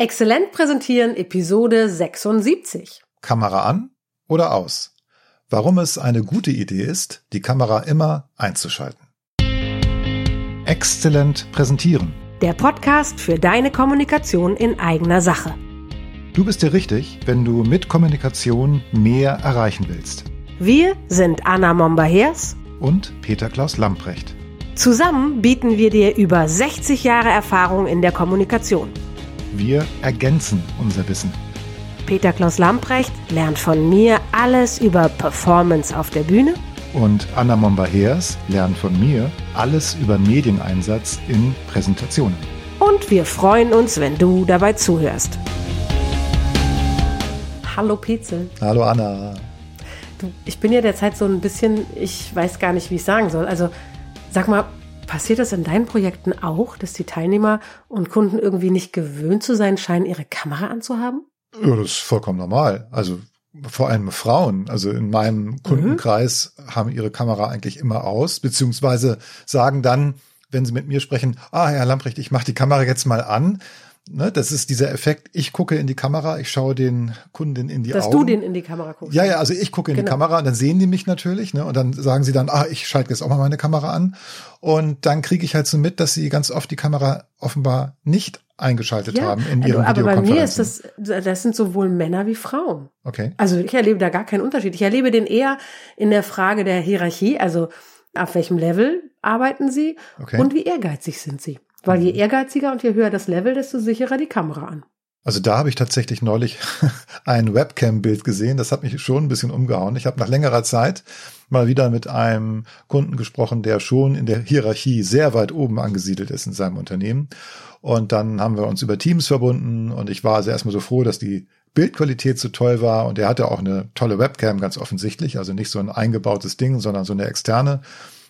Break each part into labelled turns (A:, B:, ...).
A: Exzellent präsentieren Episode 76.
B: Kamera an oder aus? Warum es eine gute Idee ist, die Kamera immer einzuschalten. Exzellent präsentieren.
A: Der Podcast für deine Kommunikation in eigener Sache.
B: Du bist dir richtig, wenn du mit Kommunikation mehr erreichen willst.
A: Wir sind Anna Momba-Hers
B: Und Peter Klaus Lamprecht.
A: Zusammen bieten wir dir über 60 Jahre Erfahrung in der Kommunikation.
B: Wir ergänzen unser Wissen.
A: Peter Klaus Lamprecht lernt von mir alles über Performance auf der Bühne
B: Und Anna Momba-Hers lernt von mir alles über Medieneinsatz in Präsentationen.
A: und wir freuen uns, wenn du dabei zuhörst. Hallo Petzel.
B: Hallo Anna.
A: Du, ich bin ja derzeit so ein bisschen, ich weiß gar nicht, wie ich sagen soll. Also sag mal, passiert das in deinen Projekten auch, dass die Teilnehmer und Kunden irgendwie nicht gewöhnt zu sein scheinen, ihre Kamera anzuhaben?
B: Ja, das ist vollkommen normal. Also vor allem Frauen, also in meinem Kundenkreis haben ihre Kamera eigentlich immer aus, beziehungsweise sagen dann, wenn sie mit mir sprechen, ah, Herr Lamprecht, ich mache die Kamera jetzt mal an. Ne, das ist dieser Effekt, ich gucke in die Kamera, ich schaue den Kunden in die
A: Dass
B: Augen.
A: du den in die Kamera guckst.
B: Ja, ja, also ich gucke in die
A: Genau.
B: Kamera und dann sehen die mich natürlich, ne? Und dann sagen sie dann, ah, ich schalte jetzt auch mal meine Kamera an. Und dann kriege ich halt so mit, dass sie ganz oft die Kamera offenbar nicht eingeschaltet haben in ihren
A: also, aber bei mir ist das, das sind sowohl Männer wie Frauen.
B: Okay.
A: Also ich erlebe da gar keinen Unterschied. Ich erlebe den eher in der Frage der Hierarchie, also auf welchem Level arbeiten sie
B: Okay.
A: und wie ehrgeizig sind sie. Weil je ehrgeiziger und je höher das Level, desto sicherer die Kamera an.
B: Also da habe ich tatsächlich neulich ein Webcam-Bild gesehen. Das hat mich schon ein bisschen umgehauen. Ich habe nach längerer Zeit mal wieder mit einem Kunden gesprochen, der schon in der Hierarchie sehr weit oben angesiedelt ist in seinem Unternehmen. Und dann haben wir uns über Teams verbunden und ich war also erstmal so froh, dass die Bildqualität so toll war und er hatte auch eine tolle Webcam ganz offensichtlich, also nicht so ein eingebautes Ding, sondern so eine externe.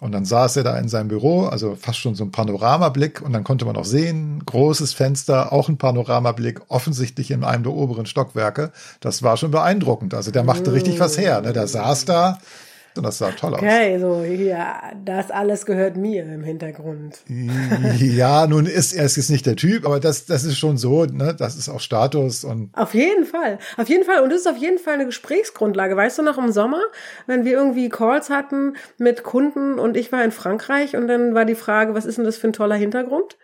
B: Und dann saß er da in seinem Büro, also fast schon so ein Panoramablick und dann konnte man auch sehen, großes Fenster, auch ein Panoramablick, offensichtlich in einem der oberen Stockwerke. Das war schon beeindruckend. Also der machte richtig was her. Ne? Der saß da und das sah toll aus.
A: Okay, so ja, das alles gehört mir im Hintergrund.
B: Ja, nun ist er ist jetzt nicht der Typ, aber das, das ist schon so, ne? das ist auch Status und
A: Auf jeden Fall, auf jeden Fall. Und das ist auf jeden Fall eine Gesprächsgrundlage. Weißt du noch im Sommer, wenn wir irgendwie Calls hatten mit Kunden und ich war in Frankreich und dann war die Frage, was ist denn das für ein toller Hintergrund?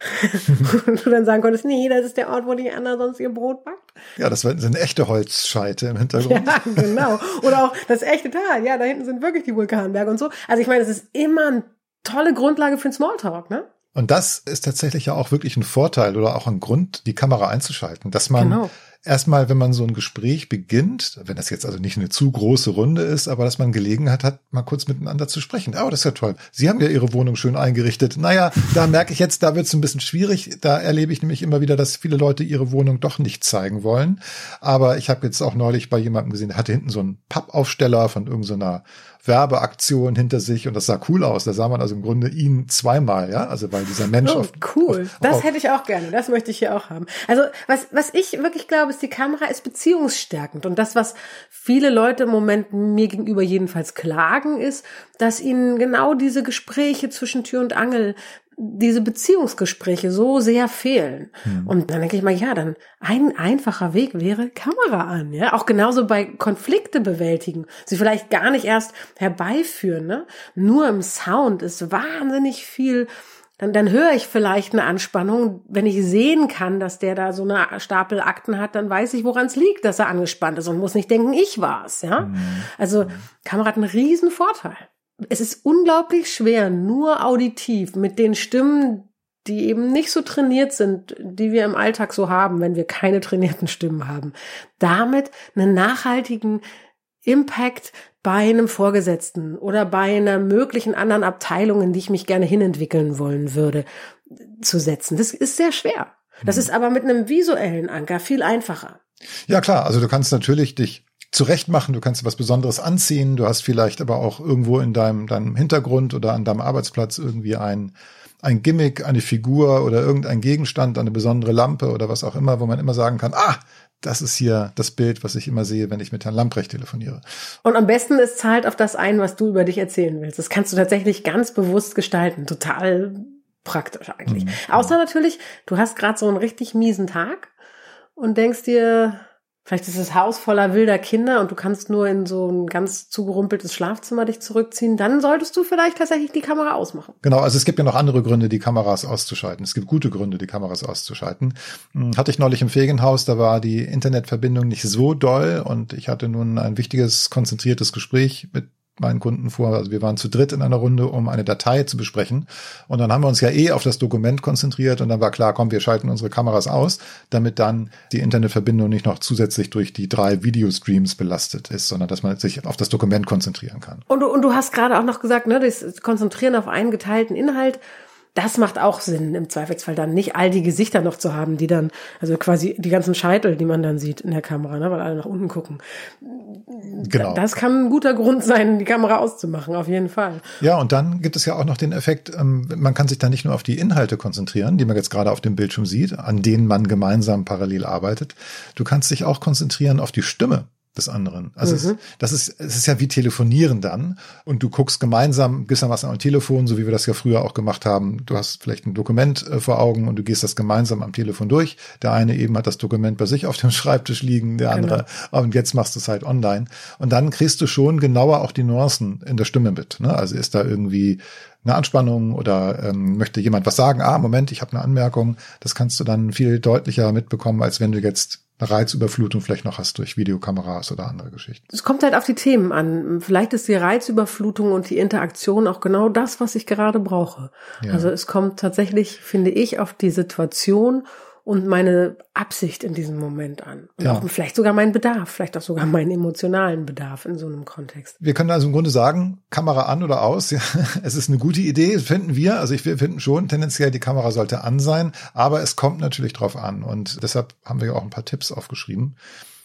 A: und du dann sagen konntest, nee, das ist der Ort, wo die Anna sonst ihr Brot backt.
B: ja, das sind echte Holzscheite im Hintergrund.
A: Ja, genau. Oder auch das echte Tal. Ja, da hinten sind wirklich die Vulkanberge und so. Also ich meine, das ist immer eine tolle Grundlage für einen Smalltalk, ne?
B: Und das ist tatsächlich ja auch wirklich ein Vorteil oder auch ein Grund, die Kamera einzuschalten, dass man
A: Genau.
B: Erstmal, wenn man so ein Gespräch beginnt, wenn das jetzt also nicht eine zu große Runde ist, aber dass man Gelegenheit hat, mal kurz miteinander zu sprechen. Oh, das ist ja toll. Sie haben ja Ihre Wohnung schön eingerichtet. Naja, da merke ich jetzt, da wird es ein bisschen schwierig. Da erlebe ich nämlich immer wieder, dass viele Leute ihre Wohnung doch nicht zeigen wollen. Aber ich habe jetzt auch neulich bei jemandem gesehen, der hatte hinten so einen Pappaufsteller von irgendeiner Werbeaktion hinter sich und das sah cool aus. Da sah man also im Grunde ihn zweimal, ja, also weil dieser Mensch
A: Oh,
B: auf,
A: cool.
B: auf,
A: Das
B: auf,
A: hätte ich auch gerne. Das möchte ich hier auch haben. Also, was, was ich wirklich glaube, ist, die Kamera ist beziehungsstärkend. Und das, was viele Leute im Moment mir gegenüber jedenfalls klagen, ist, dass ihnen genau diese Gespräche zwischen Tür und Angel, diese Beziehungsgespräche so sehr fehlen. Und dann denke ich mal, ja, dann ein einfacher Weg wäre Kamera an, ja. Auch genauso bei Konflikte bewältigen. Sie vielleicht gar nicht erst herbeiführen, ne. Nur im Sound ist wahnsinnig viel dann, dann höre ich vielleicht eine Anspannung. Wenn ich sehen kann, dass der da so eine Stapel Akten hat, dann weiß ich, woran es liegt, dass er angespannt ist und muss nicht denken, ich war's. Ja, also Kamera hat einen riesen Vorteil. Es ist unglaublich schwer, nur auditiv mit den Stimmen, die eben nicht so trainiert sind, die wir im Alltag so haben, wenn wir keine trainierten Stimmen haben, damit einen nachhaltigen Impact bei einem Vorgesetzten oder bei einer möglichen anderen Abteilung, in die ich mich gerne hinentwickeln wollen würde, zu setzen. Das ist sehr schwer. Das ist aber mit einem visuellen Anker viel einfacher.
B: Ja, klar. Also du kannst natürlich dich zurecht machen, du kannst was Besonderes anziehen, du hast vielleicht aber auch irgendwo in deinem, deinem Hintergrund oder an deinem Arbeitsplatz irgendwie ein, ein Gimmick, eine Figur oder irgendein Gegenstand, eine besondere Lampe oder was auch immer, wo man immer sagen kann, ah, das ist hier das Bild, was ich immer sehe, wenn ich mit Herrn Lamprecht telefoniere.
A: Und am besten es zahlt auf das ein, was du über dich erzählen willst. Das kannst du tatsächlich ganz bewusst gestalten. Total praktisch eigentlich. Mhm. Außer natürlich, du hast gerade so einen richtig miesen Tag und denkst dir, Vielleicht ist das Haus voller wilder Kinder und du kannst nur in so ein ganz zugerumpeltes Schlafzimmer dich zurückziehen. Dann solltest du vielleicht tatsächlich die Kamera ausmachen.
B: Genau, also es gibt ja noch andere Gründe, die Kameras auszuschalten. Es gibt gute Gründe, die Kameras auszuschalten. Hm, hatte ich neulich im Ferienhaus, da war die Internetverbindung nicht so doll und ich hatte nun ein wichtiges, konzentriertes Gespräch mit meinen Kunden vor. Also wir waren zu dritt in einer Runde, um eine Datei zu besprechen. Und dann haben wir uns ja eh auf das Dokument konzentriert und dann war klar, komm, wir schalten unsere Kameras aus, damit dann die Internetverbindung nicht noch zusätzlich durch die drei Videostreams belastet ist, sondern dass man sich auf das Dokument konzentrieren kann.
A: Und du, und du hast gerade auch noch gesagt, ne, das Konzentrieren auf einen geteilten Inhalt das macht auch Sinn, im Zweifelsfall dann nicht all die Gesichter noch zu haben, die dann, also quasi die ganzen Scheitel, die man dann sieht in der Kamera, ne, weil alle nach unten gucken. Genau. Das kann ein guter Grund sein, die Kamera auszumachen, auf jeden Fall.
B: Ja, und dann gibt es ja auch noch den Effekt, ähm, man kann sich da nicht nur auf die Inhalte konzentrieren, die man jetzt gerade auf dem Bildschirm sieht, an denen man gemeinsam parallel arbeitet. Du kannst dich auch konzentrieren auf die Stimme des anderen. Also mhm. es, das ist, es ist ja wie telefonieren dann und du guckst gemeinsam gewissermaßen am Telefon, so wie wir das ja früher auch gemacht haben. Du hast vielleicht ein Dokument äh, vor Augen und du gehst das gemeinsam am Telefon durch. Der eine eben hat das Dokument bei sich auf dem Schreibtisch liegen, der andere, genau. und jetzt machst du es halt online. Und dann kriegst du schon genauer auch die Nuancen in der Stimme mit. Ne? Also ist da irgendwie eine Anspannung oder ähm, möchte jemand was sagen? Ah, Moment, ich habe eine Anmerkung. Das kannst du dann viel deutlicher mitbekommen, als wenn du jetzt eine Reizüberflutung vielleicht noch hast durch Videokameras oder andere Geschichten.
A: Es kommt halt auf die Themen an. Vielleicht ist die Reizüberflutung und die Interaktion auch genau das, was ich gerade brauche. Ja. Also es kommt tatsächlich, finde ich, auf die Situation und meine Absicht in diesem Moment an. Und ja. auch vielleicht sogar meinen Bedarf, vielleicht auch sogar meinen emotionalen Bedarf in so einem Kontext.
B: Wir können also im Grunde sagen, Kamera an oder aus. Ja, es ist eine gute Idee, finden wir. Also ich, wir finden schon tendenziell, die Kamera sollte an sein, aber es kommt natürlich drauf an. Und deshalb haben wir ja auch ein paar Tipps aufgeschrieben.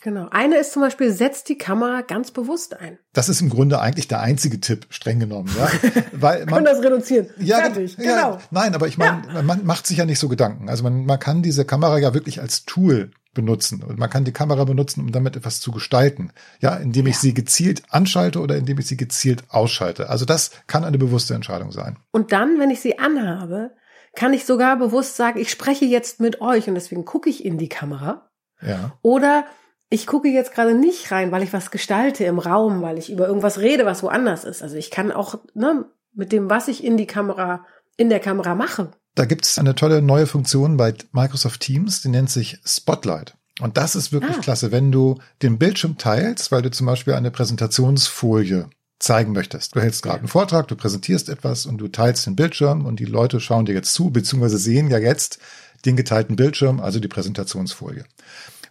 A: Genau. Eine ist zum Beispiel, setzt die Kamera ganz bewusst ein.
B: Das ist im Grunde eigentlich der einzige Tipp, streng genommen. Ja?
A: Weil man, das reduzieren.
B: Ja, Fertig. Ja, genau. Nein, aber ich meine, ja. man macht sich ja nicht so Gedanken. Also man, man kann diese Kamera ja wirklich als Tool benutzen. Und man kann die Kamera benutzen, um damit etwas zu gestalten. Ja, indem ich ja. sie gezielt anschalte oder indem ich sie gezielt ausschalte. Also das kann eine bewusste Entscheidung sein.
A: Und dann, wenn ich sie anhabe, kann ich sogar bewusst sagen, ich spreche jetzt mit euch und deswegen gucke ich in die Kamera. Ja. Oder ich gucke jetzt gerade nicht rein, weil ich was gestalte im Raum, weil ich über irgendwas rede, was woanders ist. Also ich kann auch ne, mit dem, was ich in die Kamera, in der Kamera mache.
B: Da gibt es eine tolle neue Funktion bei Microsoft Teams, die nennt sich Spotlight. Und das ist wirklich ah. klasse, wenn du den Bildschirm teilst, weil du zum Beispiel eine Präsentationsfolie zeigen möchtest. Du hältst gerade einen Vortrag, du präsentierst etwas und du teilst den Bildschirm und die Leute schauen dir jetzt zu, beziehungsweise sehen ja jetzt den geteilten Bildschirm, also die Präsentationsfolie.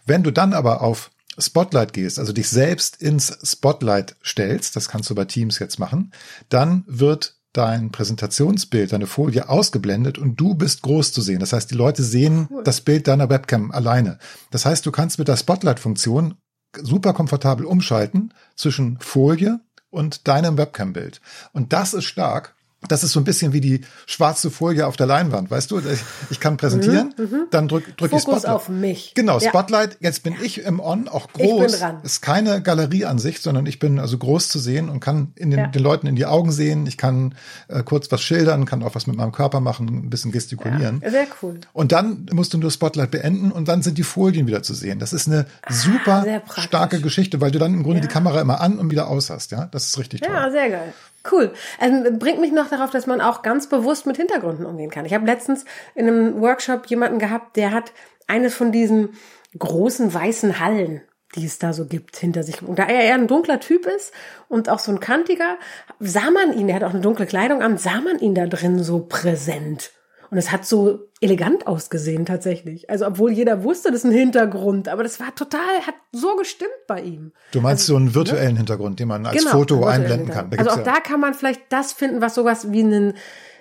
B: Wenn du dann aber auf Spotlight gehst, also dich selbst ins Spotlight stellst, das kannst du bei Teams jetzt machen, dann wird dein Präsentationsbild, deine Folie ausgeblendet und du bist groß zu sehen. Das heißt, die Leute sehen cool. das Bild deiner Webcam alleine. Das heißt, du kannst mit der Spotlight-Funktion super komfortabel umschalten zwischen Folie und deinem Webcam-Bild. Und das ist stark, das ist so ein bisschen wie die schwarze Folie auf der Leinwand, weißt du? Ich kann präsentieren, mhm, mhm. dann drück, drück ich Spotlight.
A: auf mich.
B: Genau, Spotlight. Ja. Jetzt bin ich im On, auch groß. Ich bin dran. Ist keine Galerieansicht, sondern ich bin also groß zu sehen und kann in den, ja. den Leuten in die Augen sehen. Ich kann äh, kurz was schildern, kann auch was mit meinem Körper machen, ein bisschen gestikulieren.
A: Ja, sehr cool.
B: Und dann musst du nur Spotlight beenden und dann sind die Folien wieder zu sehen. Das ist eine ah, super starke Geschichte, weil du dann im Grunde die Kamera immer an und wieder aus hast. Ja, das ist richtig toll.
A: Ja, sehr geil. Cool. Also bringt mich noch darauf, dass man auch ganz bewusst mit Hintergründen umgehen kann. Ich habe letztens in einem Workshop jemanden gehabt, der hat eines von diesen großen weißen Hallen, die es da so gibt, hinter sich. Und da er eher ein dunkler Typ ist und auch so ein kantiger, sah man ihn, er hat auch eine dunkle Kleidung an, sah man ihn da drin so präsent. Und es hat so elegant ausgesehen tatsächlich. Also obwohl jeder wusste, das ist ein Hintergrund, aber das war total, hat so gestimmt bei ihm.
B: Du meinst also, so einen virtuellen ne? Hintergrund, den man als genau, Foto einblenden kann.
A: Da also auch ja da kann man vielleicht das finden, was sowas wie ein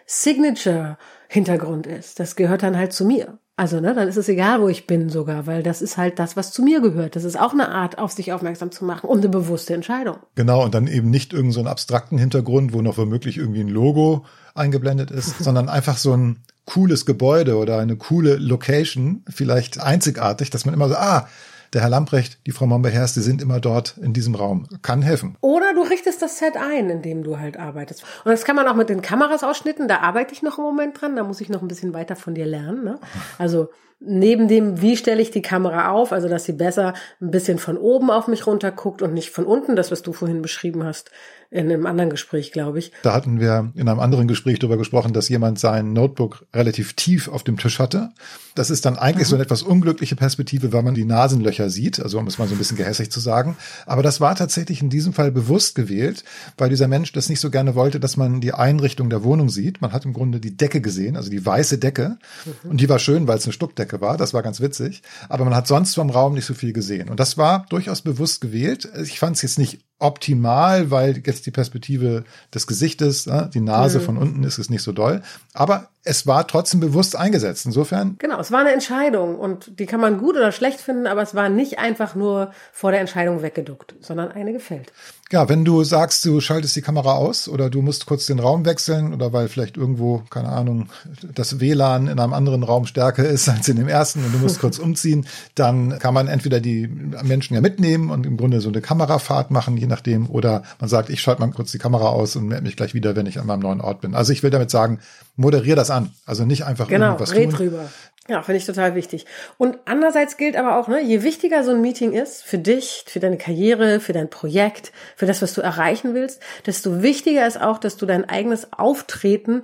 A: Signature-Hintergrund ist. Das gehört dann halt zu mir. Also, ne, dann ist es egal, wo ich bin sogar, weil das ist halt das, was zu mir gehört. Das ist auch eine Art, auf sich aufmerksam zu machen und eine bewusste Entscheidung.
B: Genau, und dann eben nicht irgendeinen so abstrakten Hintergrund, wo noch womöglich irgendwie ein Logo eingeblendet ist, sondern einfach so ein cooles Gebäude oder eine coole Location, vielleicht einzigartig, dass man immer so, ah, der Herr Lamprecht, die Frau Mombeherst, die sind immer dort in diesem Raum. Kann helfen.
A: Oder du richtest das Set ein, in dem du halt arbeitest. Und das kann man auch mit den Kameras ausschnitten. Da arbeite ich noch im Moment dran. Da muss ich noch ein bisschen weiter von dir lernen. Ne? Also neben dem, wie stelle ich die Kamera auf, also dass sie besser ein bisschen von oben auf mich runter guckt und nicht von unten, das was du vorhin beschrieben hast, in einem anderen Gespräch, glaube ich.
B: Da hatten wir in einem anderen Gespräch darüber gesprochen, dass jemand sein Notebook relativ tief auf dem Tisch hatte. Das ist dann eigentlich mhm. so eine etwas unglückliche Perspektive, weil man die Nasenlöcher sieht, also um es mal so ein bisschen gehässig zu sagen. Aber das war tatsächlich in diesem Fall bewusst gewählt, weil dieser Mensch das nicht so gerne wollte, dass man die Einrichtung der Wohnung sieht. Man hat im Grunde die Decke gesehen, also die weiße Decke. Mhm. Und die war schön, weil es eine Stuckdecke war. Das war ganz witzig. Aber man hat sonst vom Raum nicht so viel gesehen. Und das war durchaus bewusst gewählt. Ich fand es jetzt nicht optimal, weil jetzt die Perspektive des Gesichtes, ne, die Nase mhm. von unten ist es nicht so doll. Aber es war trotzdem bewusst eingesetzt. Insofern.
A: Genau, es war eine Entscheidung und die kann man gut oder schlecht finden, aber es war nicht einfach nur vor der Entscheidung weggeduckt, sondern eine gefällt.
B: Ja, wenn du sagst, du schaltest die Kamera aus oder du musst kurz den Raum wechseln oder weil vielleicht irgendwo, keine Ahnung, das WLAN in einem anderen Raum stärker ist als in dem ersten und du musst kurz umziehen, dann kann man entweder die Menschen ja mitnehmen und im Grunde so eine Kamerafahrt machen, je nachdem, oder man sagt, ich schalte mal kurz die Kamera aus und melde mich gleich wieder, wenn ich an meinem neuen Ort bin. Also ich will damit sagen, moderier das an. Also nicht einfach
A: genau,
B: irgendwas
A: red tun. drüber. Ja, finde ich total wichtig. Und andererseits gilt aber auch, ne, je wichtiger so ein Meeting ist für dich, für deine Karriere, für dein Projekt, für das, was du erreichen willst, desto wichtiger ist auch, dass du dein eigenes Auftreten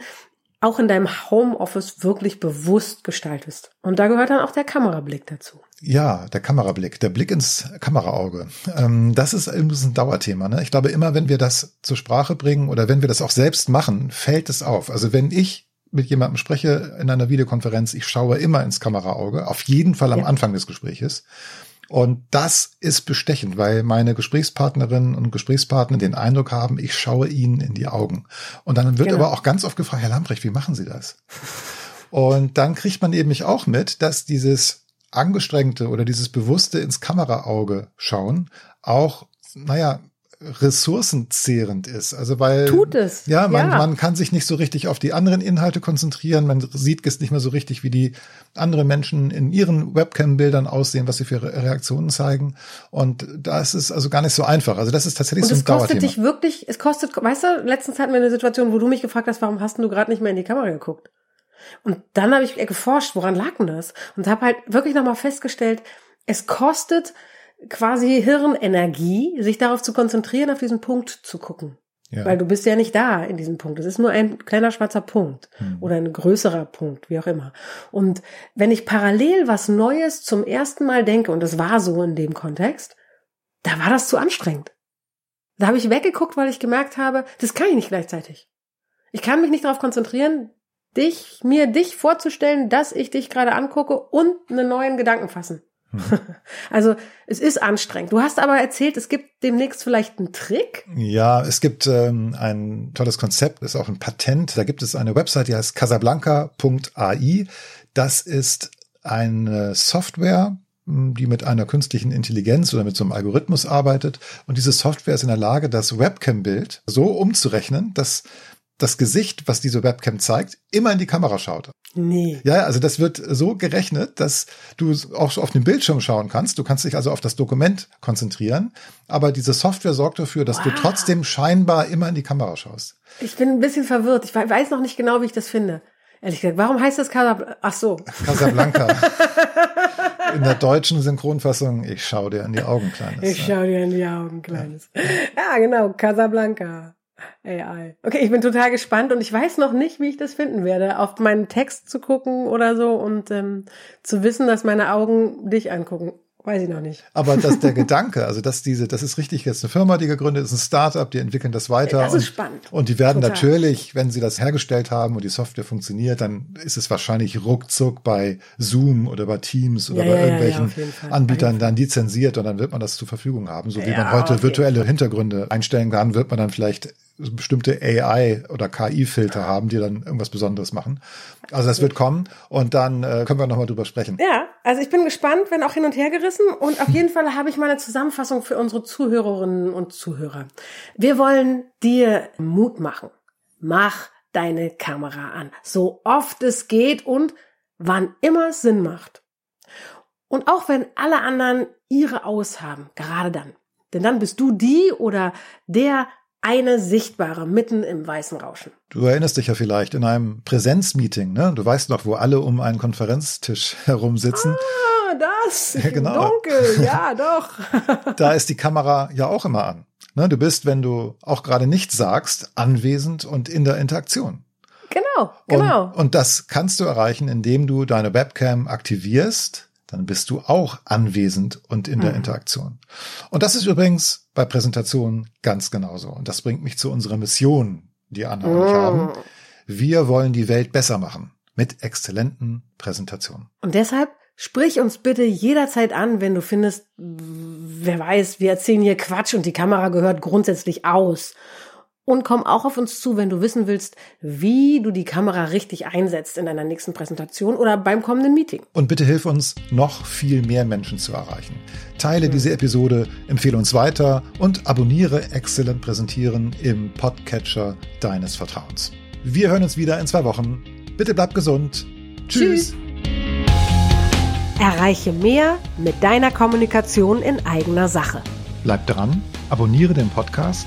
A: auch in deinem Homeoffice wirklich bewusst gestaltest. Und da gehört dann auch der Kamerablick dazu.
B: Ja, der Kamerablick, der Blick ins Kameraauge. Ähm, das ist ein Dauerthema. Ne? Ich glaube, immer wenn wir das zur Sprache bringen oder wenn wir das auch selbst machen, fällt es auf. Also wenn ich mit jemandem spreche in einer Videokonferenz, ich schaue immer ins Kameraauge, auf jeden Fall am ja. Anfang des Gespräches. Und das ist bestechend, weil meine Gesprächspartnerinnen und Gesprächspartner den Eindruck haben, ich schaue ihnen in die Augen. Und dann wird genau. aber auch ganz oft gefragt, Herr Lambrecht, wie machen Sie das? Und dann kriegt man eben mich auch mit, dass dieses angestrengte oder dieses bewusste ins Kameraauge schauen auch, naja, ressourcenzehrend ist. Also weil
A: tut es.
B: Ja, man, ja. man kann sich nicht so richtig auf die anderen Inhalte konzentrieren. Man sieht es nicht mehr so richtig, wie die anderen Menschen in ihren Webcam-Bildern aussehen, was sie für Reaktionen zeigen. Und da ist also gar nicht so einfach. Also das ist tatsächlich Und so ein Dauerthema.
A: Es kostet dich wirklich, es kostet, weißt du, letztens hatten wir eine Situation, wo du mich gefragt hast, warum hast du gerade nicht mehr in die Kamera geguckt? Und dann habe ich geforscht, woran lag denn das? Und habe halt wirklich nochmal festgestellt, es kostet quasi Hirnenergie, sich darauf zu konzentrieren, auf diesen Punkt zu gucken. Ja. Weil du bist ja nicht da in diesem Punkt. Es ist nur ein kleiner schwarzer Punkt hm. oder ein größerer Punkt, wie auch immer. Und wenn ich parallel was Neues zum ersten Mal denke, und das war so in dem Kontext, da war das zu anstrengend. Da habe ich weggeguckt, weil ich gemerkt habe, das kann ich nicht gleichzeitig. Ich kann mich nicht darauf konzentrieren, dich, mir dich vorzustellen, dass ich dich gerade angucke und einen neuen Gedanken fassen. Also es ist anstrengend. Du hast aber erzählt, es gibt demnächst vielleicht einen Trick.
B: Ja, es gibt ähm, ein tolles Konzept, ist auch ein Patent. Da gibt es eine Website, die heißt casablanca.ai. Das ist eine Software, die mit einer künstlichen Intelligenz oder mit so einem Algorithmus arbeitet. Und diese Software ist in der Lage, das Webcam-Bild so umzurechnen, dass das Gesicht, was diese Webcam zeigt, immer in die Kamera schaut.
A: Nee.
B: Ja, also das wird so gerechnet, dass du auch auf den Bildschirm schauen kannst. Du kannst dich also auf das Dokument konzentrieren, aber diese Software sorgt dafür, dass wow. du trotzdem scheinbar immer in die Kamera schaust.
A: Ich bin ein bisschen verwirrt. Ich weiß noch nicht genau, wie ich das finde. Ehrlich gesagt, warum heißt das Casablanca? Ach so.
B: Casablanca. in der deutschen Synchronfassung, ich schau dir in die Augen, Kleines.
A: Ich schau dir in die Augen, Kleines. Ja, ja genau, Casablanca. AI. Okay, ich bin total gespannt und ich weiß noch nicht, wie ich das finden werde, auf meinen Text zu gucken oder so und ähm, zu wissen, dass meine Augen dich angucken. Weiß ich noch nicht.
B: Aber dass der Gedanke, also dass diese, das ist richtig jetzt eine Firma, die gegründet ist, ein Startup, die entwickeln das weiter.
A: Das
B: ist
A: und, spannend.
B: Und die werden Total. natürlich, wenn sie das hergestellt haben und die Software funktioniert, dann ist es wahrscheinlich ruckzuck bei Zoom oder bei Teams oder ja, bei ja, irgendwelchen ja, Anbietern dann lizenziert und dann wird man das zur Verfügung haben. So wie man heute virtuelle Hintergründe einstellen kann, wird man dann vielleicht bestimmte AI oder KI-Filter haben, die dann irgendwas Besonderes machen. Also das wird kommen und dann äh, können wir nochmal drüber sprechen.
A: Ja, also ich bin gespannt, wenn auch hin und her gerissen und auf jeden Fall habe ich mal eine Zusammenfassung für unsere Zuhörerinnen und Zuhörer. Wir wollen dir Mut machen. Mach deine Kamera an, so oft es geht und wann immer es Sinn macht. Und auch wenn alle anderen ihre aushaben, gerade dann. Denn dann bist du die oder der eine sichtbare mitten im weißen Rauschen.
B: Du erinnerst dich ja vielleicht in einem Präsenzmeeting, ne? Du weißt noch, wo alle um einen Konferenztisch herum sitzen.
A: Ah, das.
B: Ja, genau.
A: Dunkel, ja, doch.
B: da ist die Kamera ja auch immer an. Ne? Du bist, wenn du auch gerade nichts sagst, anwesend und in der Interaktion.
A: Genau, genau.
B: Und, und das kannst du erreichen, indem du deine Webcam aktivierst. Dann bist du auch anwesend und in der mhm. Interaktion. Und das ist übrigens bei Präsentationen ganz genauso. Und das bringt mich zu unserer Mission, die Anna und ich haben. Mhm. Wir wollen die Welt besser machen mit exzellenten Präsentationen.
A: Und deshalb Sprich uns bitte jederzeit an, wenn du findest, wer weiß, wir erzählen hier Quatsch und die Kamera gehört grundsätzlich aus. Und komm auch auf uns zu, wenn du wissen willst, wie du die Kamera richtig einsetzt in deiner nächsten Präsentation oder beim kommenden Meeting.
B: Und bitte hilf uns, noch viel mehr Menschen zu erreichen. Teile mhm. diese Episode, empfehle uns weiter und abonniere Exzellent Präsentieren im Podcatcher deines Vertrauens. Wir hören uns wieder in zwei Wochen. Bitte bleib gesund. Tschüss. Tschüss.
A: Erreiche mehr mit deiner Kommunikation in eigener Sache.
B: Bleib dran, abonniere den Podcast.